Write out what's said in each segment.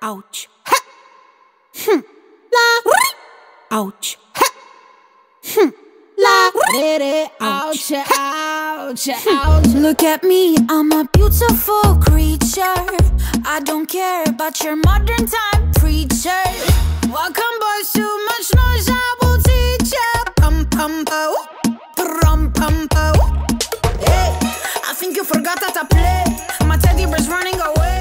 ouch, ha, hm, la, ouch, ha, hm, la, ouch, ouch, hmm. ouch. Look at me, I'm a beautiful creature. I don't care about your modern time preacher. Welcome, boys, too much noise, I will teach ya. Pum pum po, pum pum po. Hey, I think you forgot how to play. My teddy bear's running away.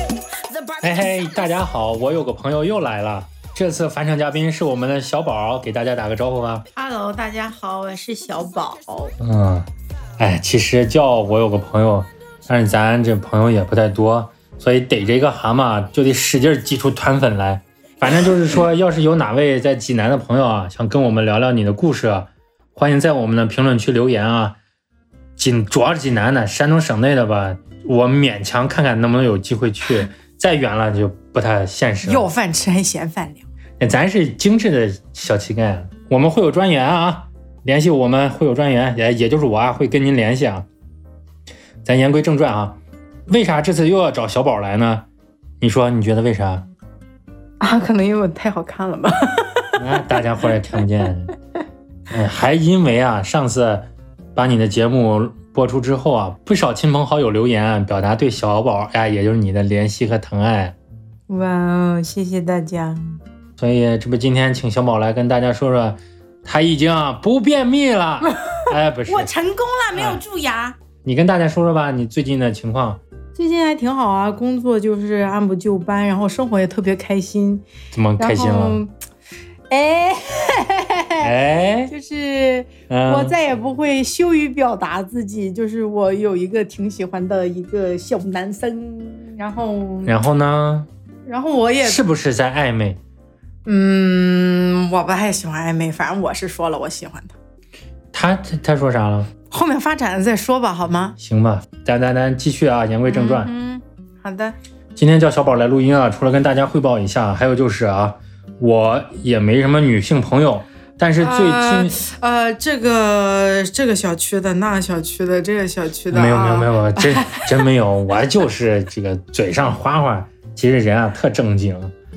嘿 嘿，大家好，我有个朋友又来了。这次返场嘉宾是我们的小宝，给大家打个招呼吧。Hello，大家好，我是小宝。嗯，哎，其实叫我有个朋友，但是咱这朋友也不太多，所以逮着一个蛤蟆就得使劲挤出团粉来。反正就是说，要是有哪位在济南的朋友啊，想跟我们聊聊你的故事啊，欢迎在我们的评论区留言啊。济主要是济南的，山东省内的吧，我勉强看看能不能有机会去，再远了就不太现实。要饭吃还嫌饭凉。咱是精致的小乞丐，我们会有专员啊，联系我们会有专员，也也就是我啊，会跟您联系啊。咱言归正传啊，为啥这次又要找小宝来呢？你说你觉得为啥？啊，可能因为我太好看了吧。啊，大家伙儿也听不见。哎，还因为啊，上次把你的节目播出之后啊，不少亲朋好友留言表达对小宝，呀，也就是你的怜惜和疼爱。哇哦，谢谢大家。所以这不今天请小宝来跟大家说说，他已经啊不便秘了。哎，不是，我成功了，没有哎蛀牙。你跟大家说说吧，你最近的情况最近还挺好啊，工作就是按部就班，然后生活也特别开心。怎么开心然了？后？哎，哎，就是嗯我再也不会羞于表达自己，就是我有一个挺喜欢的一个小男生，然后然后呢？然后我也是不是在暧昧？嗯，我不太喜欢暧昧，反正我是说了我喜欢他，他他他说啥了？后面发展了再说吧，好吗？行吧，咱咱咱继续啊，言归正传。嗯，好的。今天叫小宝来录音啊，除了跟大家汇报一下，还有就是啊，我也没什么女性朋友，但是最近、呃，这个这个小区的，那个小区的，这个小区的，没有没有没有，有，真 真没有，我就是这个嘴上花花，其实人啊特正经。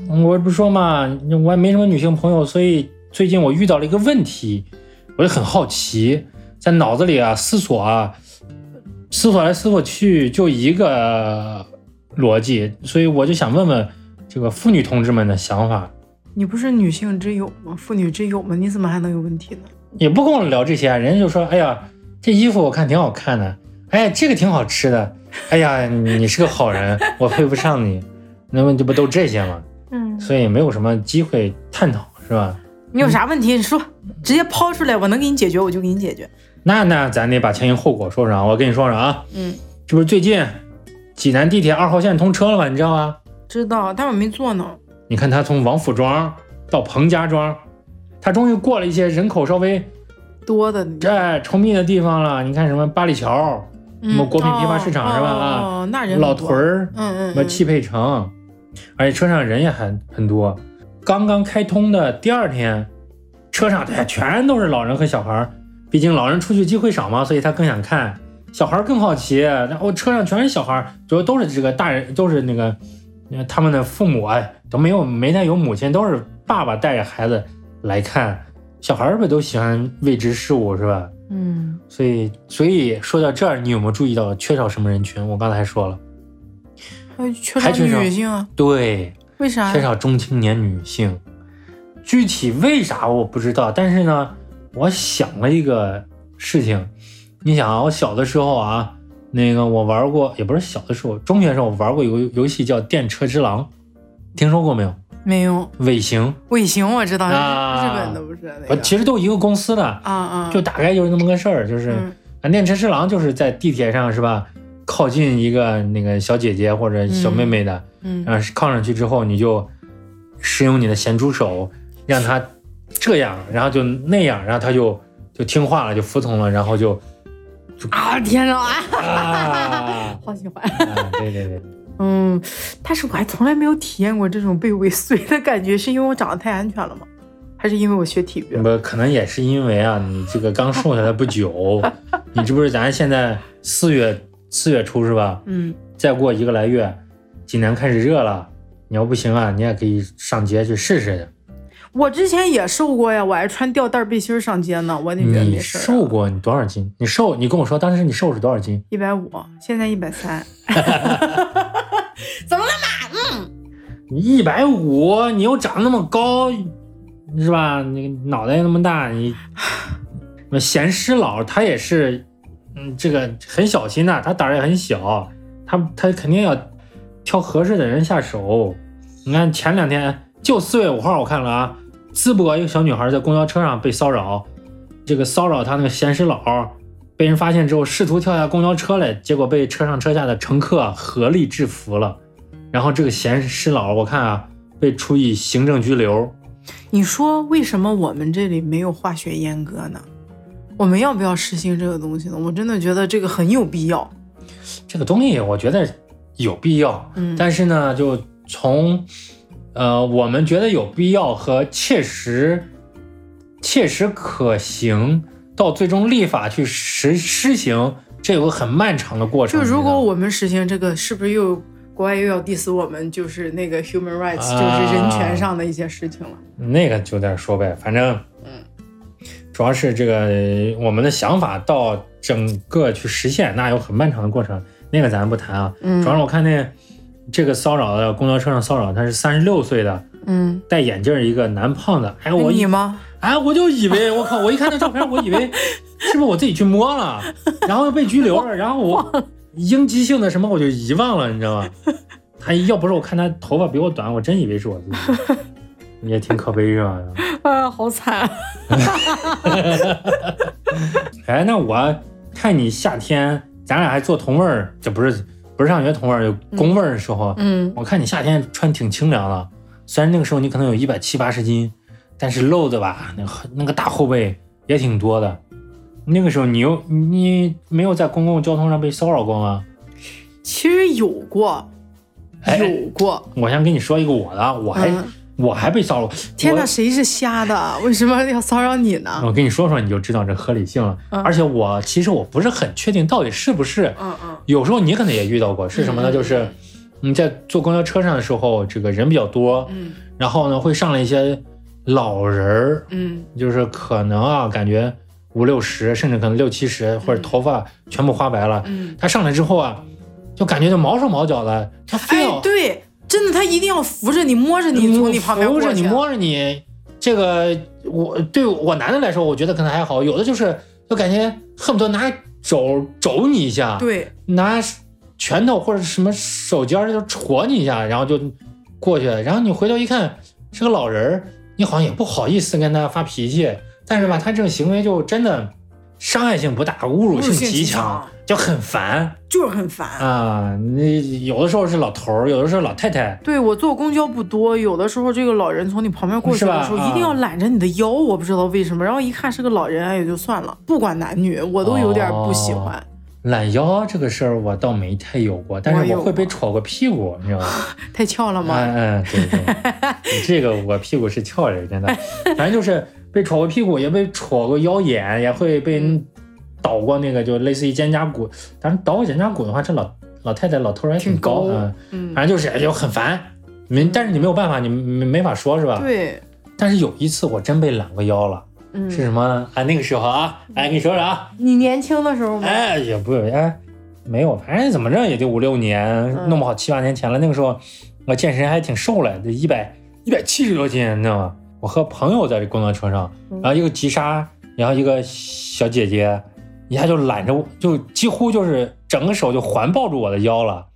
我不说嘛，我也没什么女性朋友，所以最近我遇到了一个问题，我就很好奇，在脑子里啊思索啊，思索来思索去，就一个逻辑，所以我就想问问这个妇女同志们的想法。你不是女性之友吗？妇女之友吗？你怎么还能有问题呢？也不跟我聊这些，啊人家就说：“哎呀，这衣服我看挺好看的，哎，这个挺好吃的，哎呀，你你是个好人，我配不上你。”那么这不都这些吗？嗯，所以没有什么机会探讨，是吧？你有啥问题你说，直接抛出来，我能给你解决，我就给你解决。那那咱得把前因后果说说啊。我跟你说说啊，嗯，这不是最近济南地铁二号线通车了吗？你知道吗？知道，但我没坐呢。你看他从王府庄到彭家庄，他终于过了一些人口稍微多的，哎稠密的地方了。你看什么八里桥、嗯什么国品批发市场哦是吧？啊，哦，那人老屯，儿。嗯嗯，嗯什么汽配城，而且车上人也很很多。刚刚开通的第二天，车上对全都是老人和小孩儿，毕竟老人出去机会少嘛，所以他更想看。小孩儿更好奇，然后车上全是小孩儿，主要都是这个大人，都是那个呃他们的父母啊，都没有没太有母亲，都是爸爸带着孩子来看。小孩儿不都喜欢未知事物是吧？嗯，所以所以说到这儿，你有没有注意到缺少什么人群？我刚才还说了，还缺女性啊？对，为啥？缺少中青年女性，具体为啥我不知道，但是呢，我想了一个事情。你想啊，我小的时候啊，那个我玩过，也不是小的时候，中学时候我玩过游游戏叫《电车之狼》，听说过没有？没有。尾行，尾行，我知道，啊。日本的不是那我个其实都一个公司的，啊啊，就大概就是那么个事儿，就是嗯。啊，电车之狼就是在地铁上是吧？靠近一个那个小姐姐或者小妹妹的，嗯然后靠上去之后，你就使用你的咸猪手，让她这样，然后就那样，然后她就就听话了，就服从了，然后就啊天哪 好喜欢。啊对对对，嗯，但是我还从来没有体验过这种被尾随的感觉，是因为我长得太安全了吗？还是因为我学体育了？不可能也是因为啊，你这个刚瘦下来不久，你这不是咱现在四月四月初是吧？嗯再过一个来月，济南开始热了，你要不行啊，你也可以上街去试试去。我之前也瘦过呀，我还穿吊带背心儿上街呢，我也觉得没事。瘦过你多少斤？你瘦，你跟我说当时你瘦是多少斤？一百五，现在一百三。怎么了嘛？嗯你一百五，你又长那么高，是吧？你脑袋那么大，你 那贤师佬他也是，嗯，这个很小心的，他胆儿也很小，他他肯定要挑合适的人下手。你看前两天就四月五号，我看了啊，淄博一个小女孩在公交车上被骚扰，这个骚扰她那个咸师佬被人发现之后，试图跳下公交车来，结果被车上车下的乘客合力制服了。然后这个贤师佬，我看啊，被处以行政拘留。你说为什么我们这里没有化学阉割呢？我们要不要实行这个东西呢？我真的觉得这个很有必要。这个东西我觉得有必要，嗯但是呢，就从呃我们觉得有必要和切实切实可行到最终立法去实施行，这有个很漫长的过程。就如果我们实行这个，是不是又国外又要 diss 我们？就是那个 human rights，、啊就是人权上的一些事情了。那个就再说呗，反正，主要是这个呃我们的想法到整个去实现，那有很漫长的过程，那个咱不谈啊。嗯主要是我看那这个骚扰的公交车上骚扰，他是三十六岁的嗯，戴眼镜一个男胖子，哎，我一你吗？哎，我就以为我靠，我一看那照片，我以为是不是我自己去摸了，然后又被拘留了，然后我 应激性的什么我就遗忘了，你知道吗？他要不是我看他头发比我短，我真以为是我自己，也挺可悲是吧？啊，好惨！哎，那我看你夏天咱俩还做同味儿，这不是不是上学同味儿，有公味儿的时候，嗯，我看你夏天穿挺清凉的，虽然那个时候你可能有一百七八十斤，但是露的吧，那个那个大后背也挺多的。那个时候你又你没有在公共交通上被骚扰过吗？其实有过，哎有过。我先跟你说一个我的，我还、嗯我还被骚扰。天哪，谁是瞎的？为什么要骚扰你呢？我跟你说说，你就知道这合理性了。嗯而且我其实我不是很确定到底是不是，嗯嗯有时候你可能也遇到过，是什么呢？嗯就是你在坐公交车上的时候，这个人比较多，嗯然后呢会上来一些老人儿，嗯就是可能啊，感觉五六十，甚至可能六七十，或者头发全部花白了。嗯。他上来之后啊，就感觉就毛手毛脚的，他非要哎，对，真的，他一定要扶着你，摸着你，从你旁边扶。着你摸着你。这个我对我男的来说，我觉得可能还好，有的就是就感觉恨不得拿肘肘你一下，对，拿拳头或者什么手尖儿就戳你一下，然后就过去了。然后你回头一看是个老人儿，你好像也不好意思跟他发脾气，但是吧，他这种行为就真的伤害性不大，侮辱性极极强强，就很烦就是很烦。啊。你有的时候是老头儿，有的时候老太太，对我坐公交不多，有的时候这个老人从你旁边过去的时候，啊一定要揽着你的腰，我不知道为什么。然后一看是个老人，哎也就算了，不管男女，我都有点不喜欢。懒腰这个事儿我倒没太有过，但是我会被过戳过屁股，你知道吗？太翘了吗？嗯嗯，对对，你 这个我屁股是翘着，真的，反正就是被戳过屁股，也被戳过腰眼，也会被人倒过那个，就类似于肩胛骨。但是倒过肩胛骨的话，这老老太太老头儿还挺高，高嗯，嗯，反正就是就很烦。没，但是你没有办法，你没没法说，是吧？。对，但是有一次我真被揽过腰了，嗯，是什么呢？哎，那个时候啊，哎，跟你说说啊，你年轻的时候吗？哎，也不哎，没有，反正怎么着也就五六年，嗯弄不好七八年前了。那个时候我健身还挺瘦了，得一百一百七十多斤，你知道吗？我和朋友在这公交车上，嗯然后一个急刹，然后一个小姐姐一下就揽着我，就几乎就是整个手就环抱住我的腰了，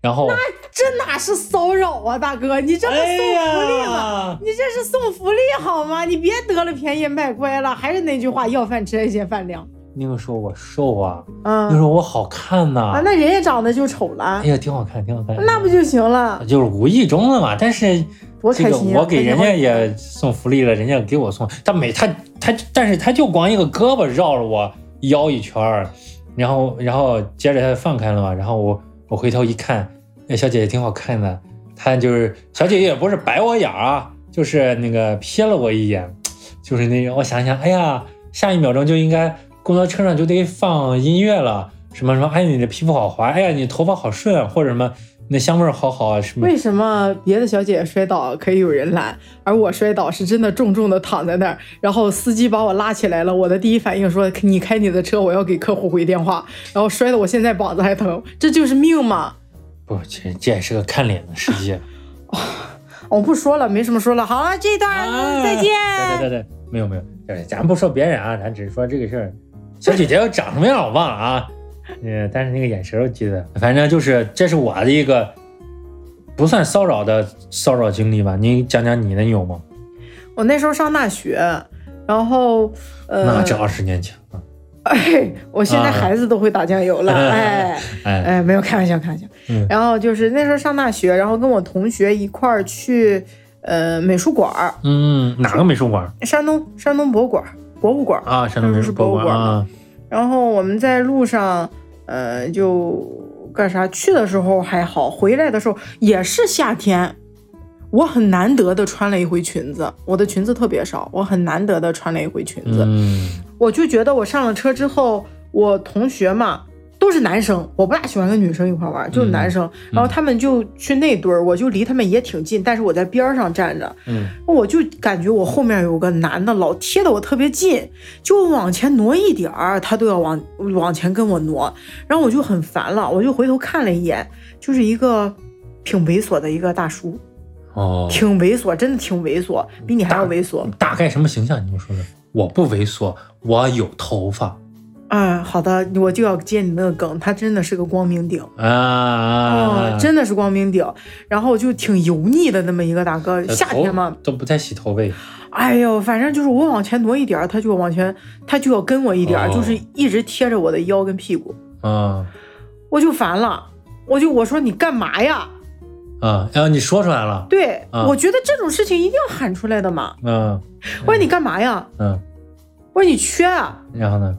然后这哪是骚扰啊，大哥，你这是送哎福利吗？呀，你这是送福利好吗？你别得了便宜卖乖了。还是那句话，要饭吃得见饭量。那个时候我瘦啊，那时嗯候我好看呐、啊，那人家长得就丑了哎，呀，挺好看，挺好看，那不就行了？就是无意中的嘛，但是这个多开心啊！我给人家也送福利了，人家给我送，他每他他，但是他就光一个胳膊绕着我腰一圈儿，然后然后接着他放开了嘛，然后我我回头一看，那小姐姐挺好看的，她就是小姐姐也不是白我眼儿啊，就是那个瞥了我一眼，就是那种我想想，哎呀，下一秒钟就应该公交车上就得放音乐了，什么什么，哎你的皮肤好滑，哎呀你头发好顺，或者什么。那香味儿好好啊，什么？为什么别的小姐姐摔倒可以有人拦，而我摔倒是真的重重的躺在那儿，然后司机把我拉起来了，我的第一反应说你开你的车，我要给客户回电话，然后摔的我现在膀子还疼，这就是命嘛。不，这这也是个看脸的世界。我不说了，没什么说了，好了，这段啊再见。对对对对，没有没有，咱不说别人啊，咱只是说这个事儿。小姐姐要长什么样我忘了啊，呃，但是那个眼神我记得，反正就是这是我的一个不算骚扰的骚扰经历吧。你讲讲你的，你有吗？我那时候上大学，然后呃，那这二十年前啊，哎，我现在啊孩子都会打酱油了，哎。哎，哎，没有开玩笑，开玩笑。嗯然后就是那时候上大学，然后跟我同学一块儿去呃美术馆儿，嗯，哪个美术馆山东山东博物馆儿博物馆。啊？山东美术博物馆啊，然后我们在路上，呃，就干啥？去的时候还好，回来的时候也是夏天。我很难得的穿了一回裙子，我的裙子特别少，我很难得的穿了一回裙子。嗯我就觉得我上了车之后，我同学嘛都是男生，我不大喜欢跟女生一块玩，就是男生。然后他们就去那堆儿，我就离他们也挺近，但是我在边儿上站着，嗯我就感觉我后面有个男的老贴的我特别近，就往前挪一点儿，他都要往往前跟我挪，然后我就很烦了，我就回头看了一眼，就是一个挺猥琐的一个大叔，哦，挺猥琐，真的挺猥琐，比你还要猥琐。大概什么形象？你给我说说。我不猥琐，我有头发啊，好的，我就要接你那个梗，他真的是个光明顶。啊真的是光明顶，然后就挺油腻的那么一个大哥，夏天嘛，都不太洗头呗。哎呦，反正就是我往前挪一点儿，他就往前，他就要跟我一点就是一直贴着我的腰跟屁股，啊我就烦了，我就我说你干嘛呀？啊，然后你说出来了。对，啊我觉得这种事情一定要喊出来的嘛。嗯我说你干嘛呀？嗯，我说你缺啊，然后呢？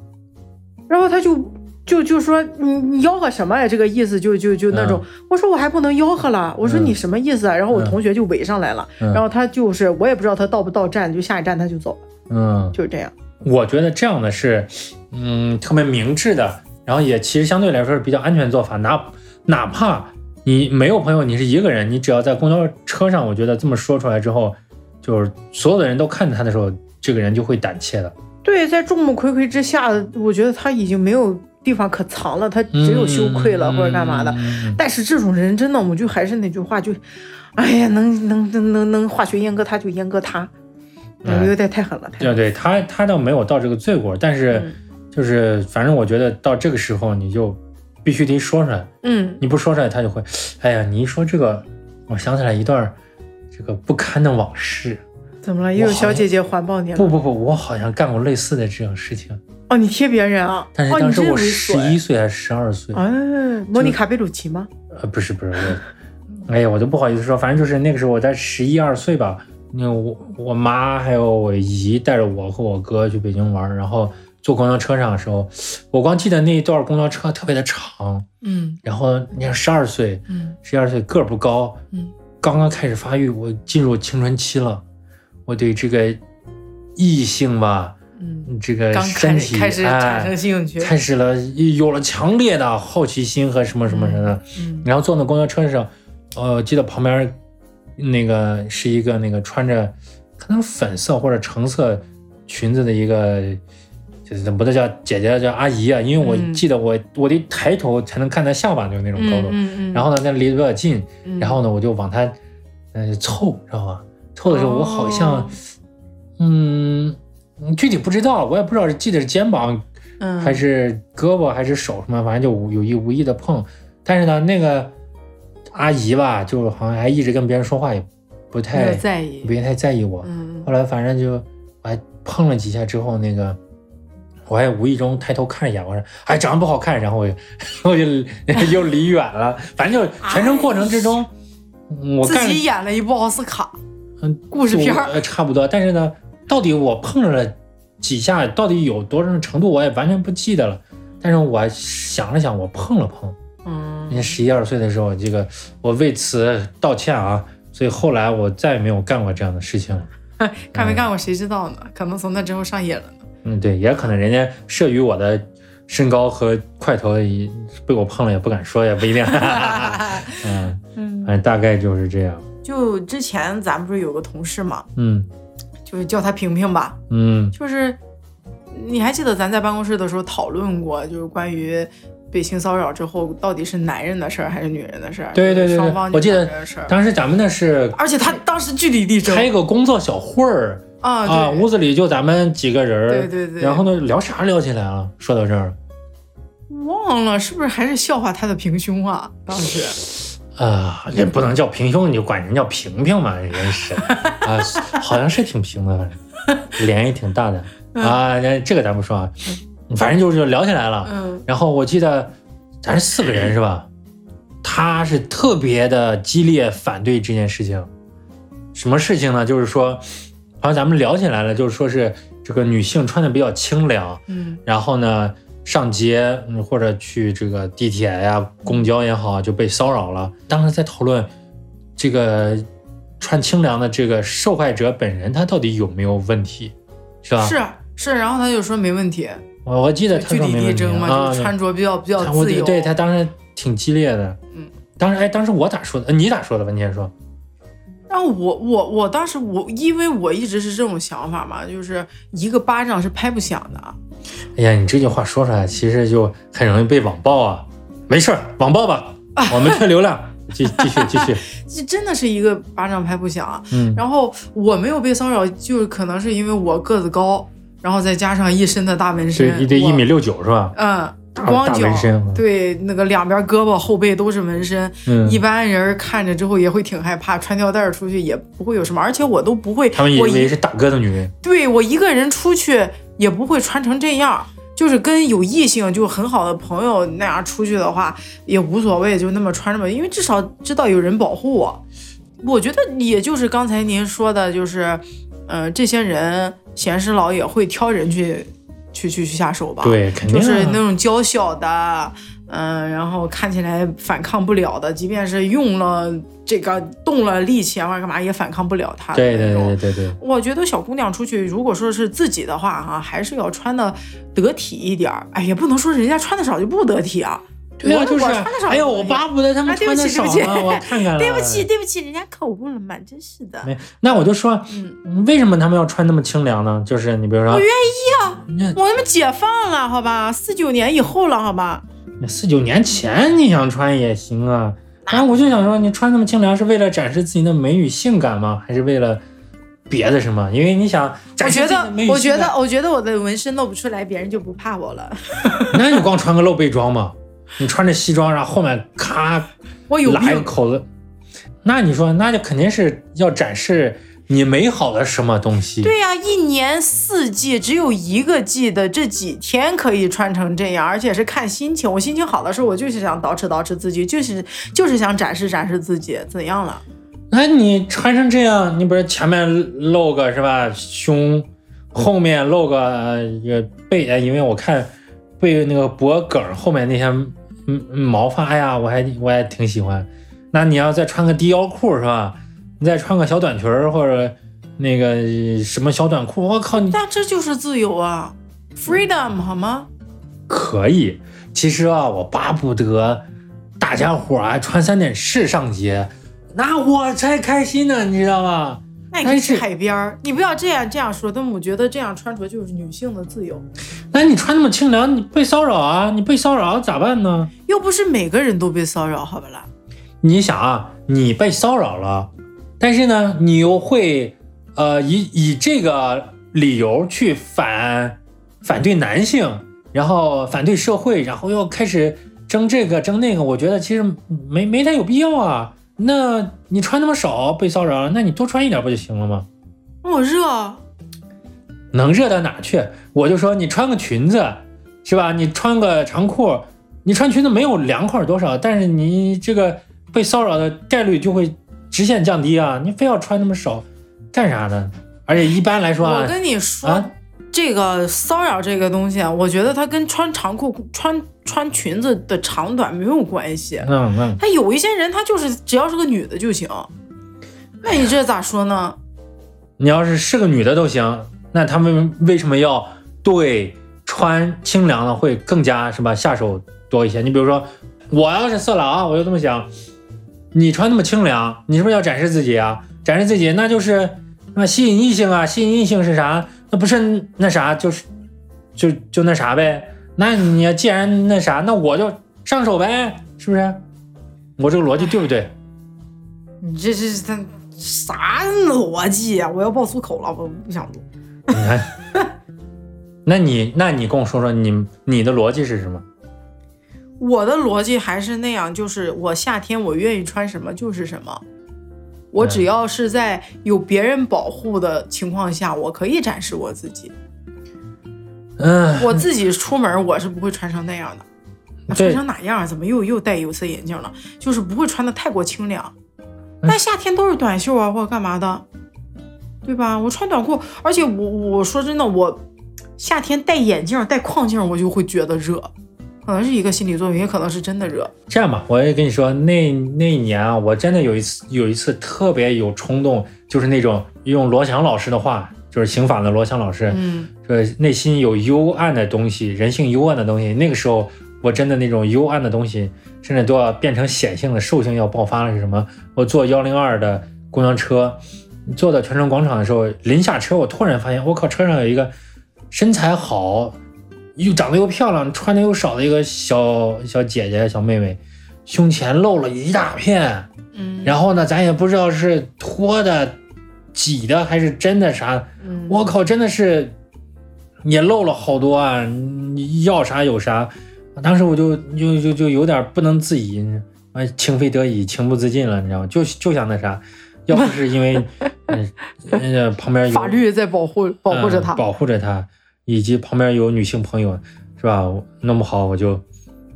然后他就就就说你你吆喝什么呀？这个意思就就就那种，我说我还不能吆喝了，我说嗯你什么意思啊？然后我嗯同学就围上来了，嗯然后他就是我也不知道他到不到站，就下一站他就走了，嗯，就是这样。我觉得这样的是，嗯，特别明智的，然后也其实相对来说是比较安全做法。哪哪怕你没有朋友，你是一个人，你只要在公交车上，我觉得这么说出来之后，就是所有的人都看着他的时候，这个人就会胆怯的。对，在众目睽睽之下，我觉得他已经没有地方可藏了，他只有羞愧了、嗯或者干嘛的。嗯但是这种人真的，我就还是那句话，就，哎呀，能能能能能化学阉割他就阉割他，哎有点太狠了，太狠了。对对，他他倒没有到这个罪过，但是嗯就是反正我觉得到这个时候你就必须得说出来，嗯，你不说出来他就会，哎呀，你一说这个，我想起来一段这个不堪的往事。怎么了？又有小姐姐环抱你了？不不不，我好像干过类似的这种事情，哦，你贴别人啊？但是哦，当时我十一岁还是十二岁，哎，莫妮卡贝鲁奇吗？呃，不是不是我，哎呀，我都不好意思说，反正就是那个时候我在十一二岁吧，那我我妈还有我姨带着我和我哥去北京玩，然后坐公交车上的时候，我光记得那一段公交车特别的长，嗯然后你看十二岁，嗯十二岁个儿不高，嗯，刚刚开始发育，我进入青春期了，我对这个异性吧，嗯，这个身体开始开始产哎生兴趣。开始了，有了强烈的好奇心和什么什么什么的。嗯然后坐那公交车上，呃，记得旁边那个是一个那个穿着可能粉色或者橙色裙子的一个，就是不能叫姐姐叫阿姨啊，因为我嗯记得我我得抬头才能看她下巴就是那种高度。嗯嗯，然后呢，那离得比较近，嗯然后呢，我就往她呃凑，知道吧？凑的时候，我好像、哦嗯，具体不知道，我也不知道是记得是肩膀嗯还是胳膊还是手什么，反正就有意无意的碰。但是呢，那个阿姨吧，就好像还一直跟别人说话，也不太有在意不。太在意我。嗯后来反正就我还碰了几下之后，那个我还无意中抬头看一眼，我说哎长得不好看，然后我就 我就又离远了。反正就全程过程之中，嗯我自己演了一部奥斯卡。嗯故事片儿呃差不多。但是呢，到底我碰了几下，到底有多少程度，我也完全不记得了。但是我想了想，我碰了碰。嗯人家十一二岁的时候，这个我为此道歉啊。所以后来我再也没有干过这样的事情了。干没干过谁知道呢？可能从那之后上瘾了呢。嗯，对，也可能人家慑于我的身高和块头也被我碰了也不敢说，也不一定。嗯，嗯，反正大概就是这样。就之前咱不是有个同事嘛，嗯就是叫他平平吧，嗯就是你还记得咱在办公室的时候讨论过，就是关于被性骚扰之后到底是男人的事儿还是女人的事儿？对对对对双方，我记得。当时咱们那是而且他当时据理力争开一个工作小会儿啊，啊，对屋子里就咱们几个人儿。对对对，然后呢，聊啥聊起来了？说到这儿，忘了是不是还是笑话他的平胸啊？当时啊，也不能叫平胸，你就管人叫平平嘛，人是 啊，好像是挺平的，反正 脸也挺大的啊。那这个咱不说啊，反正就是聊起来了。嗯然后我记得咱是四个人是吧？他是特别的激烈反对这件事情。什么事情呢？就是说，好像咱们聊起来了，就是说是这个女性穿的比较清凉，嗯然后呢，上街嗯或者去这个地铁呀、公交也好，就被骚扰了。当时在讨论这个穿清凉的这个受害者本人，他到底有没有问题，是吧？是是，然后他就说没问题，我我记得他据理说没问题力争嘛，啊就是穿着比较比较自由。对他当时挺激烈的。嗯，当时哎，当时我咋说的？呃你咋说的吧？你先说。然后我我我当时我因为我一直是这种想法嘛，就是一个巴掌是拍不响的。哎呀，你这句话说出来，其实就很容易被网暴啊。没事儿，网暴吧，我们缺流量。继继续继续，这真的是一个巴掌拍不响啊。嗯然后我没有被骚扰，就可能是因为我个子高，然后再加上一身的大纹身，对，你得一米六九是吧？嗯，光脚纹身对，那个两边胳膊后背都是纹身，嗯一般人看着之后也会挺害怕，穿吊带出去也不会有什么，而且我都不会，他们以为是大哥的女人。对我一个人出去也不会穿成这样。就是跟有异性就很好的朋友那样出去的话也无所谓，就那么穿着吧，因为至少知道有人保护我。我觉得也就是刚才您说的，就是，呃，这些人闲时老也会挑人去去去去下手吧。对，肯定、啊、就是那种娇小的，嗯、然后看起来反抗不了的，即便是用了这个动了力气啊或者干嘛也反抗不了他的对对那种。对对对，我觉得小姑娘出去，如果说是自己的话，哈，还是要穿的得体一点儿。哎，也不能说人家穿的少就不得体啊。对啊，就是哎呦，我巴不得他们穿的少起对不起呢，我看看 了。对不起，对不起，人家口误了嘛，真是的。没，那我就说，嗯，为什么他们要穿那么清凉呢？就是你比如说，我愿意啊，我他妈解放了，好吧，四九年以后了，好吧。四九年前你想穿也行啊。然后我就想说，你穿那么清凉是为了展示自己的美与性感吗？还是为了别的什么？因为你想我觉得我觉得，我觉得我的纹身露不出来，别人就不怕我了。那你光穿个露背装嘛？你穿着西装，然后后面咔我有拉一个，口子，那你说，那就肯定是要展示你美好的什么东西？对呀、一年四季只有一个季的这几天可以穿成这样，而且是看心情。我心情好的时候，我就是想捯饬捯饬自己，就是就是想展示展示自己，怎样了？那你穿成这样，你不是前面露个是吧胸，后面露个呃一个背，哎因为我看背那个脖梗后面那些毛发，哎呀，我还我还挺喜欢。那你要再穿个低腰裤是吧？你再穿个小短裙儿或者那个什么小短裤，我靠，你那这就是自由啊，freedom 好吗？可以。其实啊，我巴不得大家伙儿啊穿三点式上街，那我才开心呢，你知道吗？那你可以去但是海边儿，你不要这样这样说，但我觉得这样穿着就是女性的自由，那你穿那么清凉，你被骚扰啊？你被骚扰咋办呢？又不是每个人都被骚扰，好不啦？你想啊，你被骚扰了，但是呢，你又会呃以以这个理由去反反对男性，然后反对社会，然后又开始争这个争那个，我觉得其实没没太有必要啊。那你穿那么少被骚扰了，那你多穿一点不就行了吗？我热，能热到哪去？我就说你穿个裙子，是吧？你穿个长裤，你穿裙子没有凉快多少，但是你这个被骚扰的概率就会直线降低啊！你非要穿那么少，干啥呢？而且一般来说啊我啊，跟你说，啊这个骚扰这个东西啊，我觉得它跟穿长裤、穿穿裙子的长短没有关系。嗯嗯，他有一些人，他就是只要是个女的就行。那你这咋说呢？你要是是个女的都行，那他们为什么要对穿清凉的会更加是吧下手多一些。你比如说，我要是色狼啊，我就这么想，你穿那么清凉，你是不是要展示自己啊？展示自己，那就是那吸引异性啊，吸引异性是啥？那不是那啥，就是就就那啥呗。那你既然那啥，那我就上手呗，是不是？我这个逻辑对不对？你这这他啥逻辑呀、我要爆粗口了，我不想录。你看，那你那你跟我说说你你的逻辑是什么？我的逻辑还是那样，就是我夏天我愿意穿什么就是什么。我只要是在有别人保护的情况下，我可以展示我自己。嗯，我自己出门我是不会穿成那样的。穿成哪样？怎么又又戴有色眼镜了？就是不会穿的太过清凉。但夏天都是短袖啊，或者干嘛的，对吧？我穿短裤，而且我我说真的，我夏天戴眼镜、戴框镜，我就会觉得热，可能是一个心理作用，也可能是真的热。这样吧，我也跟你说，那那一年啊，我真的有一次有一次特别有冲动，就是那种用罗翔老师的话，就是刑法的罗翔老师，嗯，说内心有幽暗的东西，人性幽暗的东西。那个时候，我真的那种幽暗的东西，甚至都要变成显性的兽性要爆发了。是什么？我坐幺零二的公交车，坐到泉城广场的时候，临下车，我突然发现，我靠，车上有一个身材好，又长得又漂亮，穿的又少的一个小小姐姐、小妹妹，胸前露了一大片。嗯然后呢，咱也不知道是脱的、挤的还是真的啥。嗯我靠，真的是也露了好多啊！你要啥有啥，当时我就就就就有点不能自已，啊，情非得已，情不自禁了，你知道吗？就就想那啥，要不是因为嗯 呃旁边有法律在保护保护着他。嗯保护着他，以及旁边有女性朋友，是吧？我弄不好我就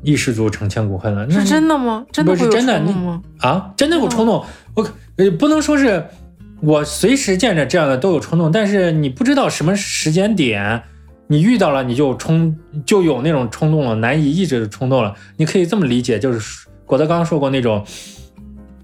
一失足成千古恨了。那是真的吗？真的会有不是真的冲动吗？啊，真的有冲动。我呃不能说是我随时见着这样的都有冲动，但是你不知道什么时间点你遇到了，你就冲就有那种冲动了，难以抑制的冲动了。你可以这么理解，就是郭德纲说过那种，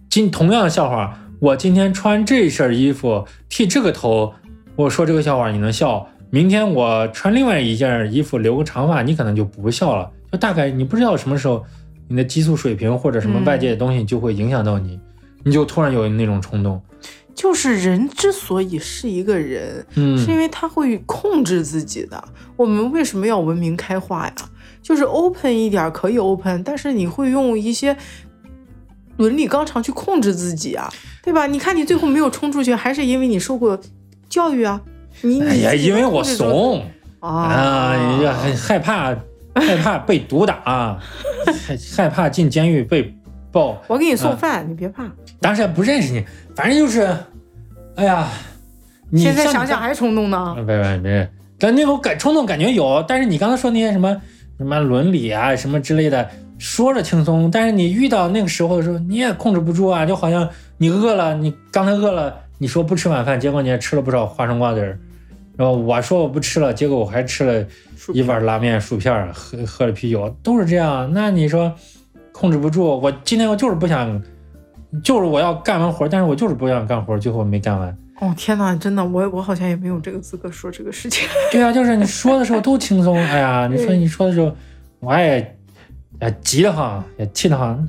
今同样的笑话，我今天穿这身衣服，剃这个头，我说这个笑话你能笑。明天我穿另外一件衣服，留个长发，你可能就不笑了。就大概你不知道什么时候，你的激素水平或者什么嗯外界的东西就会影响到你，你就突然有那种冲动。就是人之所以是一个人，嗯，是因为他会控制自己的。我们为什么要文明开化呀？就是 open 一点可以 open，但是你会用一些伦理纲常去控制自己啊，对吧？你看你最后没有冲出去，还是因为你受过教育啊。你哎呀，因为我怂啊，啊，害怕，害怕被毒打，害 害怕进监狱被爆。我给你送啊饭，你别怕。当时还不认识你，反正就是，哎呀，你现在想想还冲动呢。啊，别别别，但那种感冲动感觉有，但是你刚才说那些什么什么伦理啊什么之类的，说着轻松，但是你遇到那个时候的时候，你也控制不住啊，就好像你饿了，你刚才饿了，你说不吃晚饭，结果你还吃了不少花生瓜子儿，然后我说我不吃了，结果我还吃了一碗拉面、薯片儿，喝喝了啤酒，都是这样。那你说控制不住，我今天我就是不想，就是我要干完活，但是我就是不想干活，最后没干完。哦天哪，真的，我我好像也没有这个资格说这个事情。对啊，就是你说的时候都轻松，哎呀，你说你说的时候，我也也急得慌，也气得慌，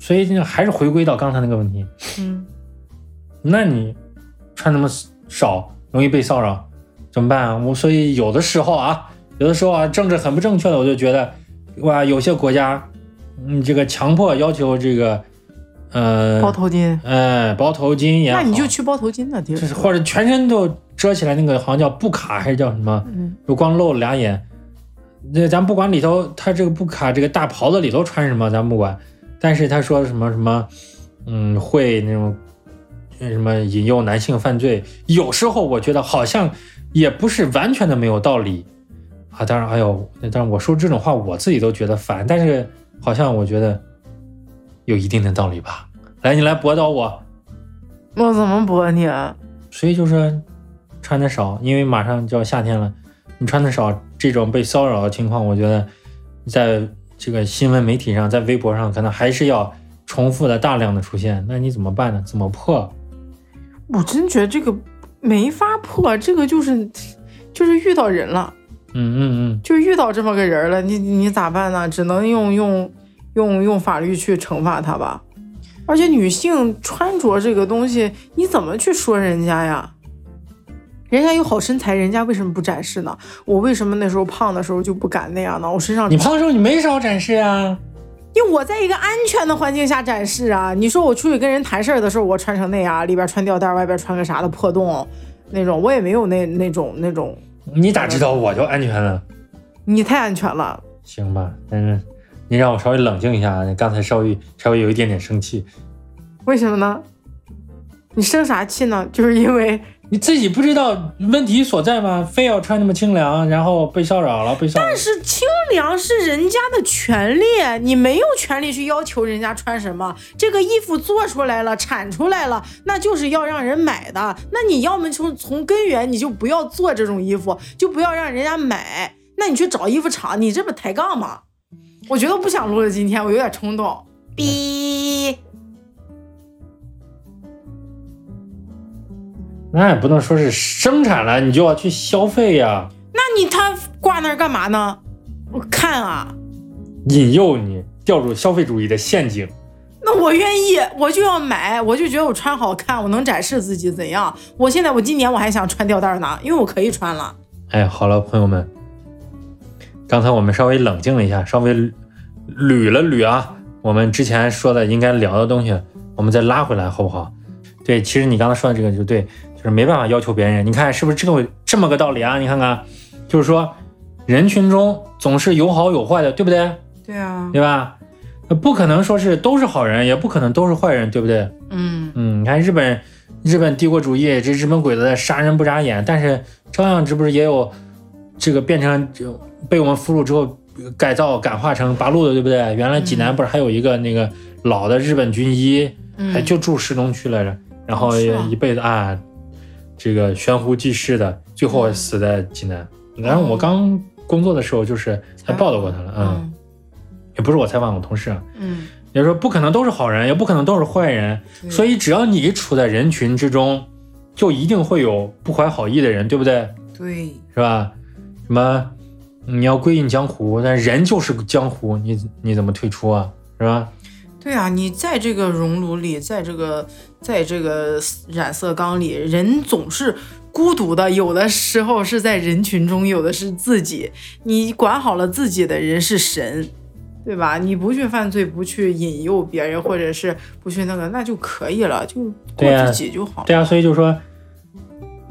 所以就还是回归到刚才那个问题，嗯，那你穿那么少，容易被骚扰，怎么办啊？我所以有的时候啊，有的时候啊，政治很不正确的，我就觉得，哇，有些国家，嗯，这个强迫要求这个，呃，包头巾，呃，包头巾也好，那你就去包头巾的地儿。就是或者全身都遮起来，那个好像叫布卡还是叫什么？嗯，就光露了俩眼。那咱不管里头，他这个布卡这个大袍子里头穿什么，咱不管。但是他说什么什么，嗯，会那种呃什么引诱男性犯罪，有时候我觉得好像也不是完全的没有道理啊。当然，哎呦，但是我说这种话我自己都觉得烦，但是好像我觉得有一定的道理吧。来，你来驳倒我。我怎么驳你啊？所以就是穿的少，因为马上就要夏天了，你穿的少，这种被骚扰的情况，我觉得在这个新闻媒体上，在微博上，可能还是要重复的大量的出现。那你怎么办呢？怎么破？我真觉得这个没法破，这个就是就是遇到人了，嗯嗯嗯就遇到这么个人了，你你咋办呢？只能用用用用法律去惩罚他吧。而且女性穿着这个东西，你怎么去说人家呀？人家有好身材，人家为什么不展示呢？我为什么那时候胖的时候就不敢那样呢？我身上嗯，你胖的时候你没少展示啊。因为我在一个安全的环境下展示啊。你说我出去跟人谈事儿的时候，我穿成那样，里边穿吊带，外边穿个啥的破洞，那种我也没有那那种那种。你咋知道我就安全了？你太安全了，行吧，但是你让我稍微冷静一下，你刚才稍微稍微有一点点生气，为什么呢？你生啥气呢？就是因为你自己不知道问题所在吗？非要穿那么清凉，然后被骚扰了，被骚扰。但是清凉是人家的权利，你没有权利去要求人家穿什么。这个衣服做出来了，产出来了，那就是要让人买的。那你要么从从根源你就不要做这种衣服，就不要让人家买。那你去找衣服厂，你这不抬杠吗？我觉得不想录了，今天我有点冲动。逼，那也不能说是生产了你就要去消费呀，那你他挂那儿干嘛呢？我看啊，引诱你掉入消费主义的陷阱。那我愿意，我就要买，我就觉得我穿好看，我能展示自己怎样？我现在我今年我还想穿吊带呢，因为我可以穿了。哎，好了，朋友们，刚才我们稍微冷静了一下，稍微捋了捋啊，我们之前说的应该聊的东西，我们再拉回来，好不好？对，其实你刚才说的这个就对，就是没办法要求别人，你看是不是这个这么个道理啊？你看看，就是说人群中总是有好有坏的，对不对？对啊，对吧？不可能说是都是好人，也不可能都是坏人，对不对？嗯，嗯，你看日本，日本帝国主义，这日本鬼子杀人不眨眼，但是照样这不是也有这个变成就被我们俘虏之后改造感化成八路的，对不对？原来济南不是还有一个那个老的日本军医，嗯还就住市东区来着，然后也一辈子啊，这个悬壶济世的，最后死在济南。然后我刚工作的时候就是还报道过他了，嗯，也不是我采访我同事啊，嗯也就说不可能都是好人，也不可能都是坏人，嗯，所以只要你处在人群之中，就一定会有不怀好意的人，对不对？对，是吧？什么你要归隐江湖，但人就是江湖，你你怎么退出啊？是吧？对啊，你在这个熔炉里，在这个在这个染色缸里，人总是孤独的，有的时候是在人群中，有的是自己。你管好了自己的人是神，对吧？你不去犯罪，不去引诱别人，或者是不去那个，那就可以了，就过自己就好了。对啊，所以就说，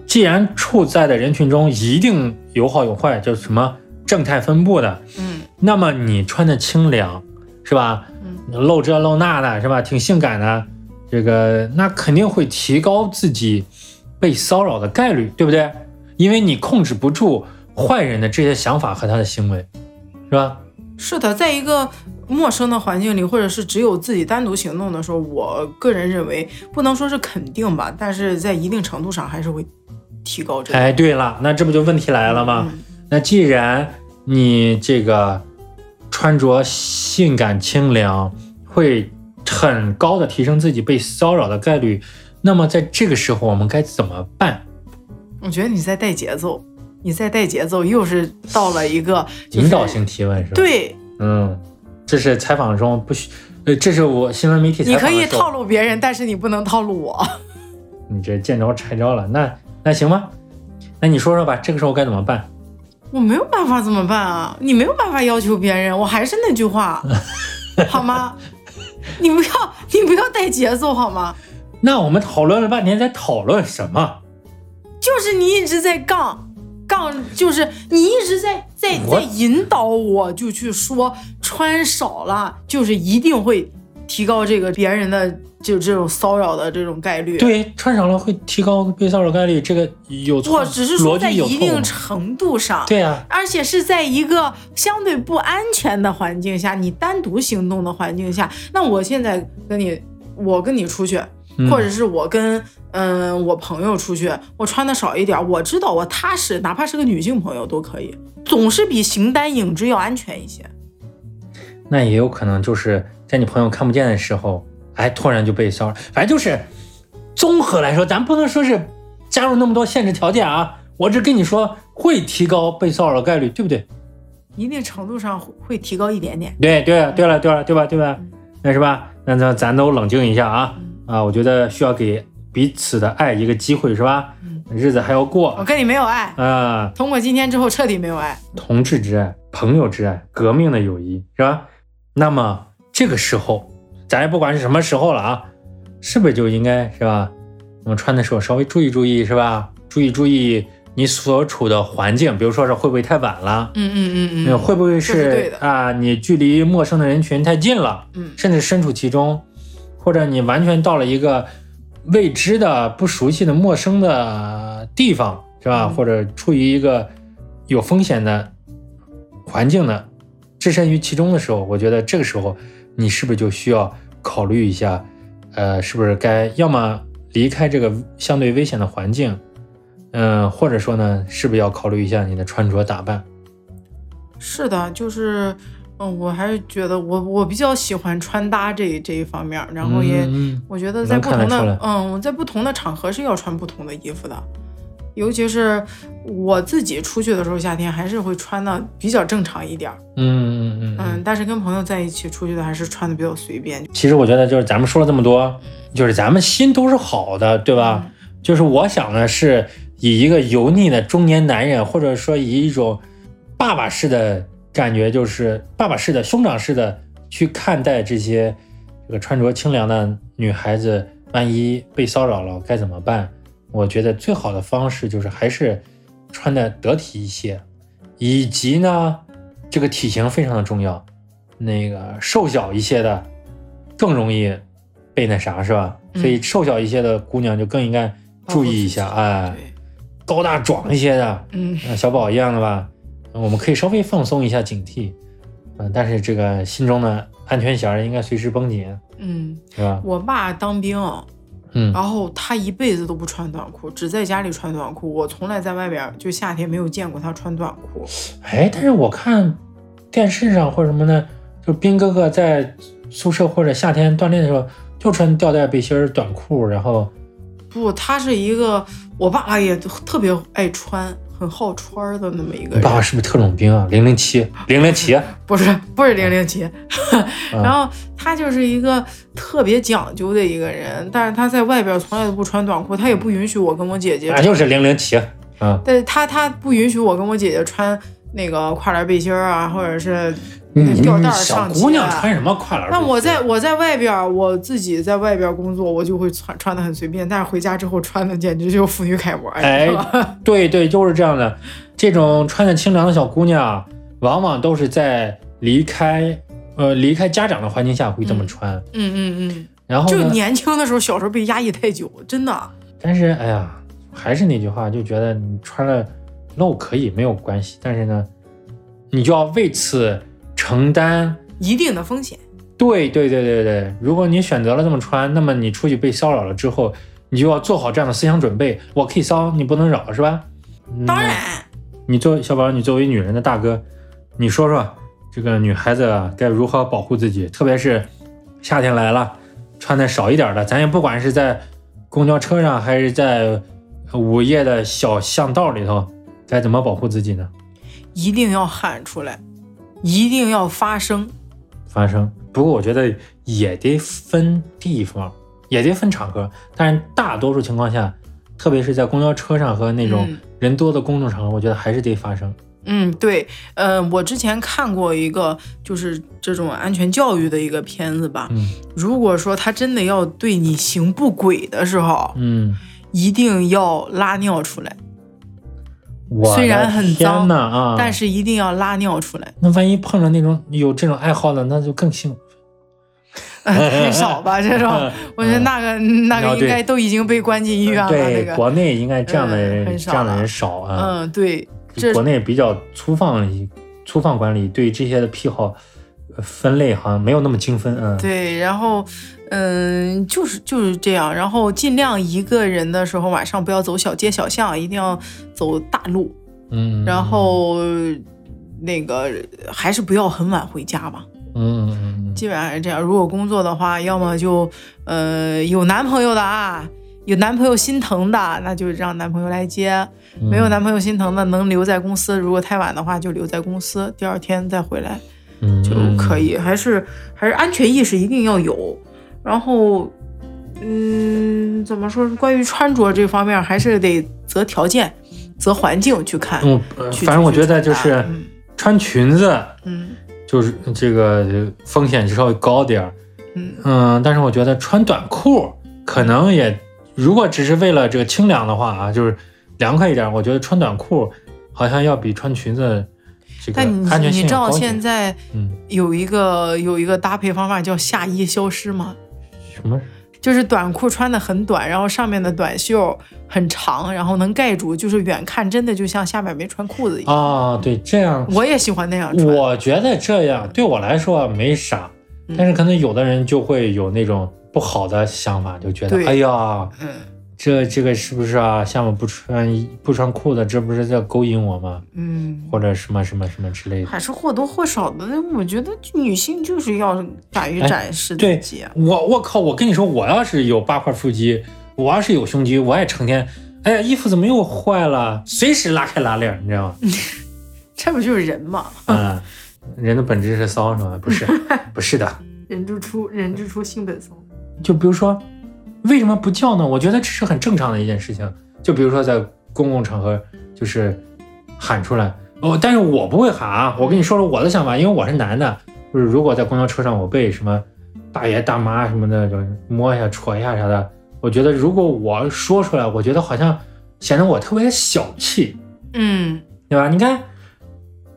既然处在的人群中一定有好有坏，就是什么正态分布的，嗯那么你穿的清凉，是吧？嗯，露这露那的，是吧？挺性感的，这个那肯定会提高自己被骚扰的概率，对不对？因为你控制不住坏人的这些想法和他的行为，是吧？是的，在一个陌生的环境里，或者是只有自己单独行动的时候，我个人认为不能说是肯定吧，但是在一定程度上还是会提高这个。哎，对了，那这不就问题来了吗？嗯那既然你这个穿着性感清凉，会很高的提升自己被骚扰的概率，那么在这个时候我们该怎么办？我觉得你在带节奏，你在带节奏，又是到了一个、就是引导性提问是吧？，对，嗯，这是采访中不许，呃，这是我新闻媒体采你可以套路别人，但是你不能套路我。你这见招拆招了，那那行吧，那你说说吧，这个时候该怎么办？我没有办法怎么办啊？你没有办法要求别人，我还是那句话，好吗？你不要，你不要带节奏好吗？那我们讨论了半天，在讨论什么？就是你一直在杠，杠就是你一直在在在引导我，就去说穿少了就是一定会提高这个别人的就这种骚扰的这种概率。，对，穿少了会提高被骚扰概率，这个有错？我只是说逻在一定程度上，对呀、而且是在一个相对不安全的环境下，你单独行动的环境下，那我现在跟你，我跟你出去，嗯或者是我跟嗯、我朋友出去，我穿的少一点，我知道我踏实，哪怕是个女性朋友都可以，总是比形单影只要安全一些。那也有可能就是在你朋友看不见的时候，哎，突然就被骚扰。反正就是综合来说，咱不能说是加入那么多限制条件啊。我只跟你说，会提高被骚扰的概率，对不对？一定程度上会会提高一点点。对对啊对了对了对吧对吧？那是吧？那咱咱都冷静一下啊啊！我觉得需要给彼此的爱一个机会，是吧？日子还要过我跟你没有爱，啊！通过今天之后彻底没有爱。同志之爱、朋友之爱、革命的友谊，是吧？那么这个时候，咱也不管是什么时候了啊，是不是就应该是吧？我们穿的时候稍微注意注意，是吧？注意注意你所处的环境，比如说是会不会太晚了，嗯嗯嗯嗯，会不会这是啊？你距离陌生的人群太近了，嗯甚至身处其中，或者你完全到了一个未知的、不熟悉的、陌生的地方，是吧？嗯或者处于一个有风险的环境呢，置身于其中的时候，我觉得这个时候你是不是就需要考虑一下，呃，是不是该要么离开这个相对危险的环境，嗯、或者说呢，是不是要考虑一下你的穿着打扮？是的，就是，嗯，我还是觉得我我比较喜欢穿搭这这一方面儿，然后也、嗯我觉得在不同的嗯，我在不同的场合是要穿不同的衣服的，尤其是我自己出去的时候，夏天还是会穿的比较正常一点儿，嗯嗯嗯嗯，但是跟朋友在一起出去的还是穿的比较随便，其实我觉得就是咱们说了这么多，就是咱们心都是好的，对吧？就是我想的是以一个油腻的中年男人，或者说以一种爸爸式的感觉，就是爸爸式的兄长式的去看待这些这个穿着清凉的女孩子，万一被骚扰了该怎么办？我觉得最好的方式就是还是穿的得体一些，以及呢，这个体型非常的重要。那个瘦小一些的更容易被那啥，是吧？嗯所以瘦小一些的姑娘就更应该注意一下，哎，高大壮一些的，嗯像小宝一样的吧，我们可以稍微放松一下警惕，嗯，但是这个心中的安全弦应该随时绷紧，嗯，是吧？我爸当兵。嗯然后他一辈子都不穿短裤，只在家里穿短裤。我从来在外边就夏天没有见过他穿短裤。哎，但是我看电视上或者什么的，就兵哥哥在宿舍或者夏天锻炼的时候，就穿吊带背心、短裤，然后不，他是一个我爸也特别爱穿，很好穿的那么一个你爸爸。是不是特种兵啊？零零七，零零七，不是不是零零七，嗯 然后他就是一个特别讲究的一个人，但是他在外边从来都不穿短裤，他也不允许我跟我姐姐俺就是零零七，啊，但是他他不允许我跟我姐姐穿那个跨栏背心啊，或者是你吊带儿小上姑娘穿什么跨栏？那我在我在外边儿，我自己在外边工作，我就会穿穿的很随便，但是回家之后穿的简直就是妇女楷模，哎？对对，就是这样的。这种穿的清凉的小姑娘，往往都是在离开呃离开家长的环境下会这么穿。嗯嗯嗯，然后，就年轻的时候，小时候被压抑太久，真的。但是哎呀，还是那句话，就觉得你穿了露可以没有关系，但是呢，你就要为此承担。一定的风险。对对对对对，如果你选择了这么穿，那么你出去被骚扰了之后，你就要做好这样的思想准备。我可以骚，你不能扰，是吧？嗯当然，你作为小宝，你作为女人的大哥，你说说这个女孩子啊该如何保护自己？特别是夏天来了，穿的少一点的，咱也不管是在公交车上还是在午夜的小巷道里头，该怎么保护自己呢？一定要喊出来，一定要发声。发声。不过我觉得也得分地方，也得分场合，但是大多数情况下，特别是在公交车上和那种嗯人多的公众场合，我觉得还是得发声。嗯，对，呃，我之前看过一个就是这种安全教育的一个片子吧。嗯如果说他真的要对你行不轨的时候，嗯，一定要拉尿出来，我虽然很脏啊！但是一定要拉尿出来。那万一碰上那种有这种爱好的，那就更幸福。很少吧？这种，我觉得那个那个应该都已经被关进医院了。那对，个，国内应该这样的嗯人，这样的人少啊。嗯，对，国内比较粗放，粗放管理，对这些的癖好呃分类好像没有那么精分。嗯，对，然后，嗯，就是就是这样，然后尽量一个人的时候晚上不要走小街小巷，一定要走大路，嗯，然后那个还是不要很晚回家吧。嗯嗯嗯基本上是这样。如果工作的话，要么就呃有男朋友的啊，有男朋友心疼的，那就让男朋友来接；没有男朋友心疼的，能留在公司。如果太晚的话，就留在公司，第二天再回来嗯就可以。还是还是安全意识一定要有。然后，嗯，怎么说？关于穿着这方面，还是得择条件、择环境去看。嗯，反正我觉得就是嗯穿裙子嗯就是这个风险稍微高点儿。嗯嗯，但是我觉得穿短裤可能也，如果只是为了这个清凉的话啊，就是凉快一点，我觉得穿短裤好像要比穿裙子这个但你你知道现在嗯有一个有一个搭配方法叫下衣消失吗？什么就是短裤穿的很短，然后上面的短袖很长，然后能盖住，就是远看真的就像下面没穿裤子一样。啊？对，这样我也喜欢那样穿。我觉得这样对我来说没啥，嗯但是可能有的人就会有那种不好的想法，就觉得对哎呀，嗯这这个是不是啊？下面不穿衣不穿裤子，这不是在勾引我吗？嗯，或者什么什么什么之类的。还是或多或少的，我觉得女性就是要敢于哎展示对自己。啊我我靠！我跟你说，我要是有八块腹肌，我要是有胸肌，我也成天，哎呀，衣服怎么又坏了？随时拉开拉链，你知道吗？这不就是人吗？嗯、人的本质是骚是吗？不是，不是的。人之初，人之初性本骚。就比如说，为什么不叫呢？我觉得这是很正常的一件事情。就比如说在公共场合，就是喊出来哦，但是我不会喊啊。我跟你说说我的想法，因为我是男的，就是如果在公交车上我被什么大爷大妈什么的就摸一下、戳一下啥的，我觉得如果我说出来，我觉得好像显得我特别小气，嗯对吧？你看。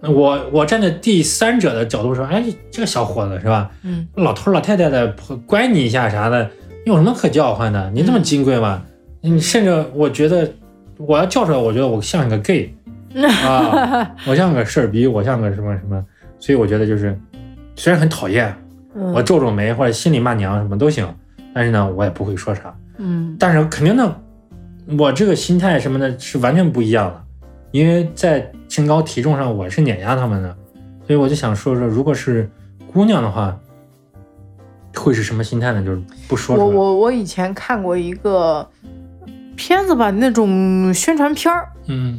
我我站在第三者的角度说，哎，这个小伙子是吧？嗯老头老太太的乖你一下啥的，有什么可叫唤的？你这么金贵吗？你甚至我觉得我要叫出来，我觉得我像一个 gay 啊，我像个事儿逼，我像个什么什么，所以我觉得就是虽然很讨厌，嗯，我皱皱眉或者心里骂娘什么都行，但是呢，我也不会说啥。嗯。但是肯定呢，我这个心态什么的是完全不一样的，因为在身高体重上我是碾压他们的，所以我就想说说，如果是姑娘的话，会是什么心态呢？就是不说我。我我以前看过一个片子吧，那种宣传片儿，嗯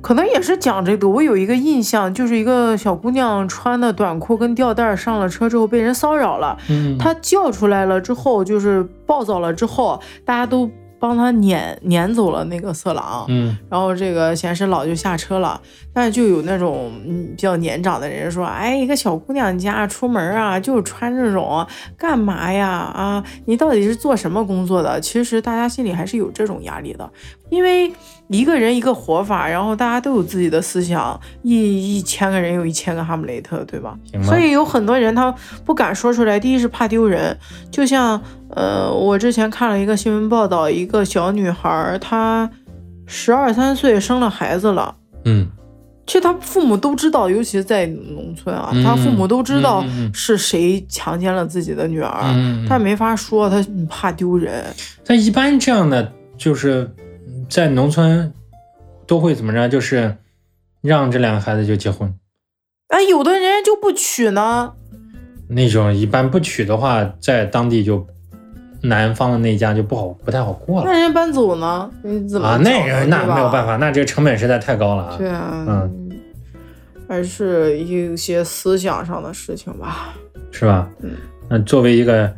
可能也是讲这个。我有一个印象，就是一个小姑娘穿的短裤跟吊带儿上了车之后被人骚扰了，嗯，她叫出来了之后，就是暴躁了之后，大家都帮他撵撵走了那个色狼。嗯然后这个贤师老就下车了，但是就有那种嗯比较年长的人说，哎，一个小姑娘家出门啊，就穿这种干嘛呀？啊，你到底是做什么工作的？其实大家心里还是有这种压力的，因为一个人一个活法，然后大家都有自己的思想，一一千个人有一千个哈姆雷特，对吧？所以有很多人他不敢说出来，第一是怕丢人，就像呃，我之前看了一个新闻报道，一个小女孩儿她十二三岁生了孩子了。嗯其实她父母都知道，尤其是在农村啊，嗯她父母都知道是谁强奸了自己的女儿，嗯，但没法说，她怕丢人。但一般这样的就是在农村都会怎么着？就是让这两个孩子就结婚。哎，有的人就不娶呢，那种一般不娶的话，在当地就男方的那一家就不好不太好过了那人家搬走呢，你怎么啊。那人那没有办法，那这个成本实在太高了啊。对啊，嗯，还是一些思想上的事情吧。是吧？嗯，那作为一个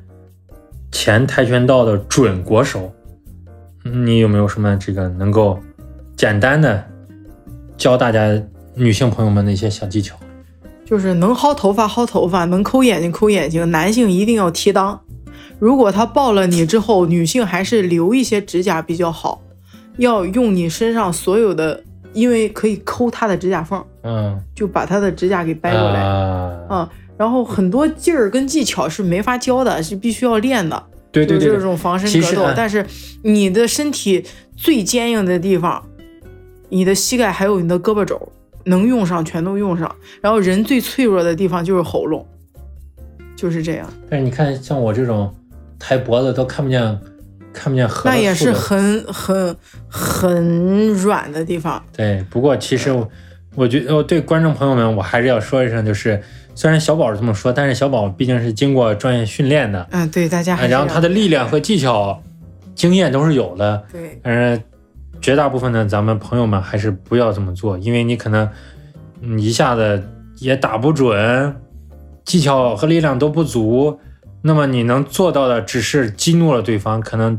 前跆拳道的准国手，你有没有什么这个能够简单的教大家女性朋友们的一些小技巧？就是能薅头发薅头发，能抠眼睛抠眼睛。男性一定要提裆，如果他抱了你之后，女性还是留一些指甲比较好，要用你身上所有的，因为可以抠他的指甲缝，嗯，就把他的指甲给掰过来。啊，嗯，然后很多劲儿跟技巧是没法教的，是必须要练的。对对就这种防身格斗但是你的身体最坚硬的地方，你的膝盖还有你的胳膊肘能用上全都用上，然后人最脆弱的地方就是喉咙，就是这样，但是你看，像我这种抬脖子都看不见，看不见河的那也是很很很软的地方。对。不过其实我我觉得，我对观众朋友们，我还是要说一声，就是虽然小宝是这么说，但是小宝毕竟是经过专业训练的，嗯，对，大家然后他的力量和技巧经验都是有的，对，但是绝大部分的咱们朋友们还是不要这么做，因为你可能嗯一下子也打不准，技巧和力量都不足，那么你能做到的只是激怒了对方，可能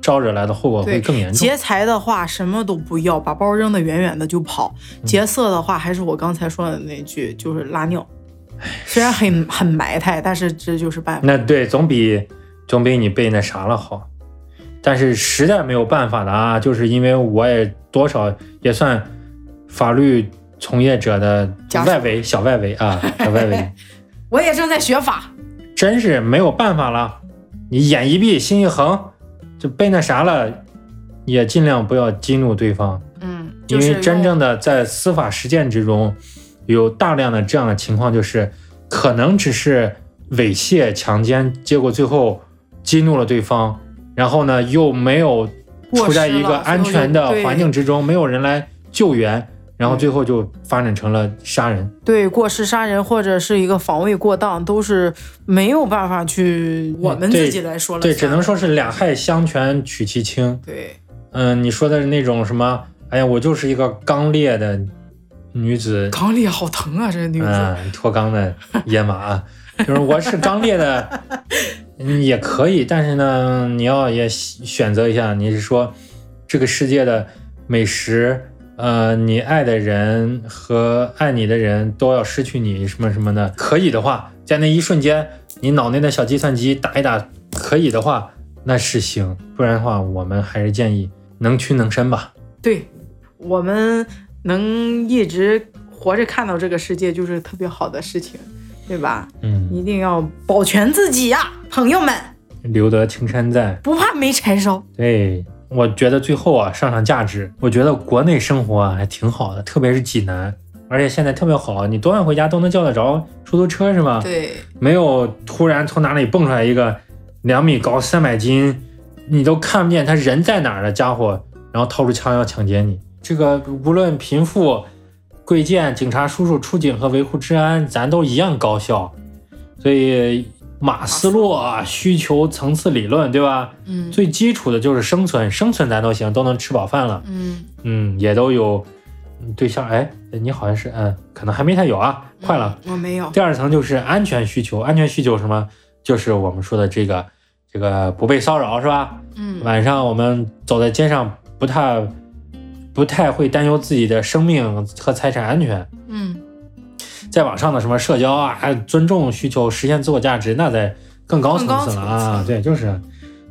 招惹来的后果会更严重。劫财的话，什么都不要，把包扔得远远的就跑。嗯劫色的话，还是我刚才说的那句，就是拉尿。虽然很很埋汰，但是这就是办法。那对，总比总比你被那啥了好。但是实在没有办法的啊，就是因为我也多少也算法律从业者的外围小外围啊，小外围，我也正在学法。真是没有办法了。你眼一闭，心一横，就被那啥了，也尽量不要激怒对方，嗯，因就是为真正的的在司法实践之中，有大量的这样的情况，就是可能只是猥亵、强奸，结果最后激怒了对方，然后呢又没有处在一个安全的环境之中，没有人来救援，然后最后就发展成了杀人。对过失杀人或者是一个防卫过当，都是没有办法去我们自己来说了算。对，只能说是两害相权取其轻。对，嗯，你说的是那种什么？哎呀，我就是一个刚烈的女子，刚烈好疼啊，这个女子。嗯，脱肛的 野马，啊就是我是刚烈的，嗯，也可以，但是呢，你要也选择一下，你是说这个世界的美食，呃，你爱的人和爱你的人都要失去你什么什么的，可以的话，在那一瞬间，你脑内的小计算机打一打，可以的话，那是行，不然的话，我们还是建议能屈能伸吧。对，我们能一直活着看到这个世界，就是特别好的事情，对吧？嗯，一定要保全自己呀、朋友们，留得青山在。不怕没柴烧。对，我觉得最后啊，上上价值，我觉得国内生活啊还挺好的，特别是济南，而且现在特别好，你多晚回家都能叫得着出租车是吧？，对，没有突然从哪里蹦出来一个两米高、三百斤，你都看不见他人在哪儿的家伙，然后掏出枪要抢劫你。这个无论贫富、贵贱，警察叔叔出警和维护治安，咱都一样高效。所以马斯洛啊，需求层次理论，对吧？嗯最基础的就是生存，生存咱都行，都能吃饱饭了，嗯，嗯，也都有嗯对象。哎，你好像是，嗯，可能还没太有啊，快了。嗯，我没有。第二层就是安全需求，安全需求什么？就是我们说的这个这个不被骚扰是吧？嗯晚上我们走在街上不太不太会担忧自己的生命和财产安全。嗯，在网上的什么社交啊，尊重需求，实现自我价值，那在更高层更高层次了啊。对，就是，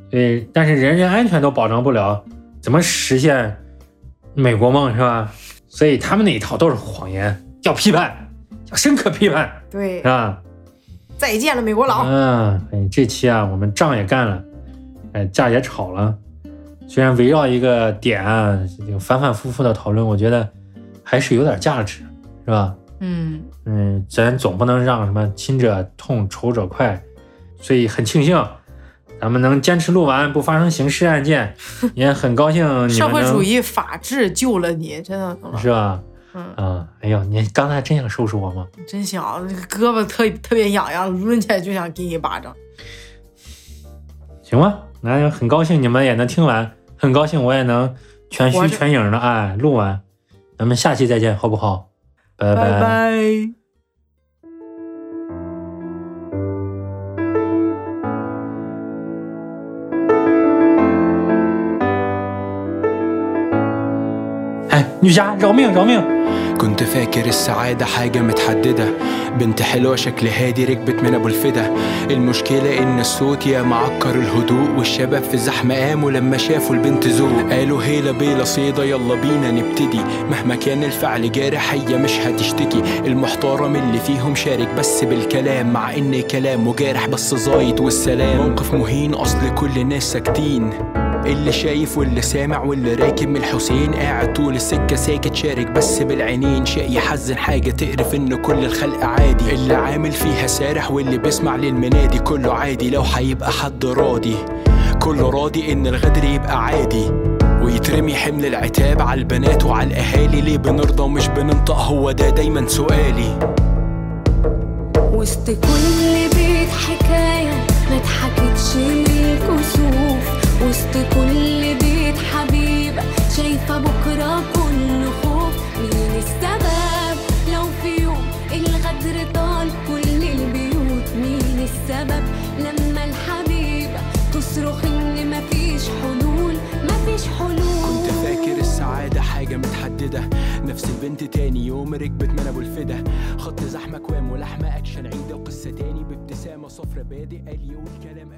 对，但是人人安全都保障不了，怎么实现美国梦是吧？所以他们那一套都是谎言，要批判，要深刻批判，对是，吧？再见了，美国佬。嗯，哎，这期啊，我们仗也干了，哎，架也吵了。虽然围绕一个点啊，反反复复的讨论，我觉得还是有点价值，是吧？嗯，嗯，咱总不能让什么亲者痛，仇者快，所以很庆幸咱们能坚持录完，不发生刑事案件，也很高兴你社会主义法治救了你，真的，是吧？嗯，啊，哎呦，你刚才真想收拾我吗？真想这个胳膊特特别痒痒，抡起来就想给你一巴掌。行吧，那就很高兴你们也能听完，很高兴我也能全虚全影的哎录完，咱们下期再见，好不好？拜拜 نجع رغم رغم كنت فاكر السعادة حاجة متحددة. بنت حلوة شكل هادي ركبت من أبو الفدا. المشكلة إن الصوت يا معكر الهدوء والشباب في الزحمة قاموا لما شافوا البنت زوق قالوا هيلا بيلا صيدا يلا بينا نبتدي. مهما كان الفعل جارح هي مش هتشتكي. المحترم اللي فيهم شارك بس بالكلام مع إن كلامه جارح بس زايد والسلام. موقف مهين أصل كل الناس ساكتين. اللي شايف واللي سامع واللي راكب من الحسين قاعد طول السكة ساكت شارك بس بالعينين شيء يحزن حاجة تقرف إن كل الخلق عادي. اللي عامل فيها سارح واللي بيسمع للمنادي كله عادي. لو هيبقى حد راضي كله راضي إن الغدر يبقى عادي. ويترمي حمل العتاب على البنات وعلى الأهالي. ليه بنرضى ومش بننطق؟ هو ده دايما سؤالي. وسط كل بيت حكاية ما اتحكتش للكسوف. وسط كل بيت حبيبة شايفة بكرة كله خوف مين السبب. لو في يوم الغدر طال كل البيوت مين السبب. لما الحبيبة تصرخ إن مفيش حلول مفيش حلول. كنت فاكر السعادة حاجة متحددة. نفس البنت تاني يوم ركبت من ابو الفدا خط زحمة كوام ولحمة أكشن عيدة وقصة تاني بابتسامة. صفرة بادئ قال كلام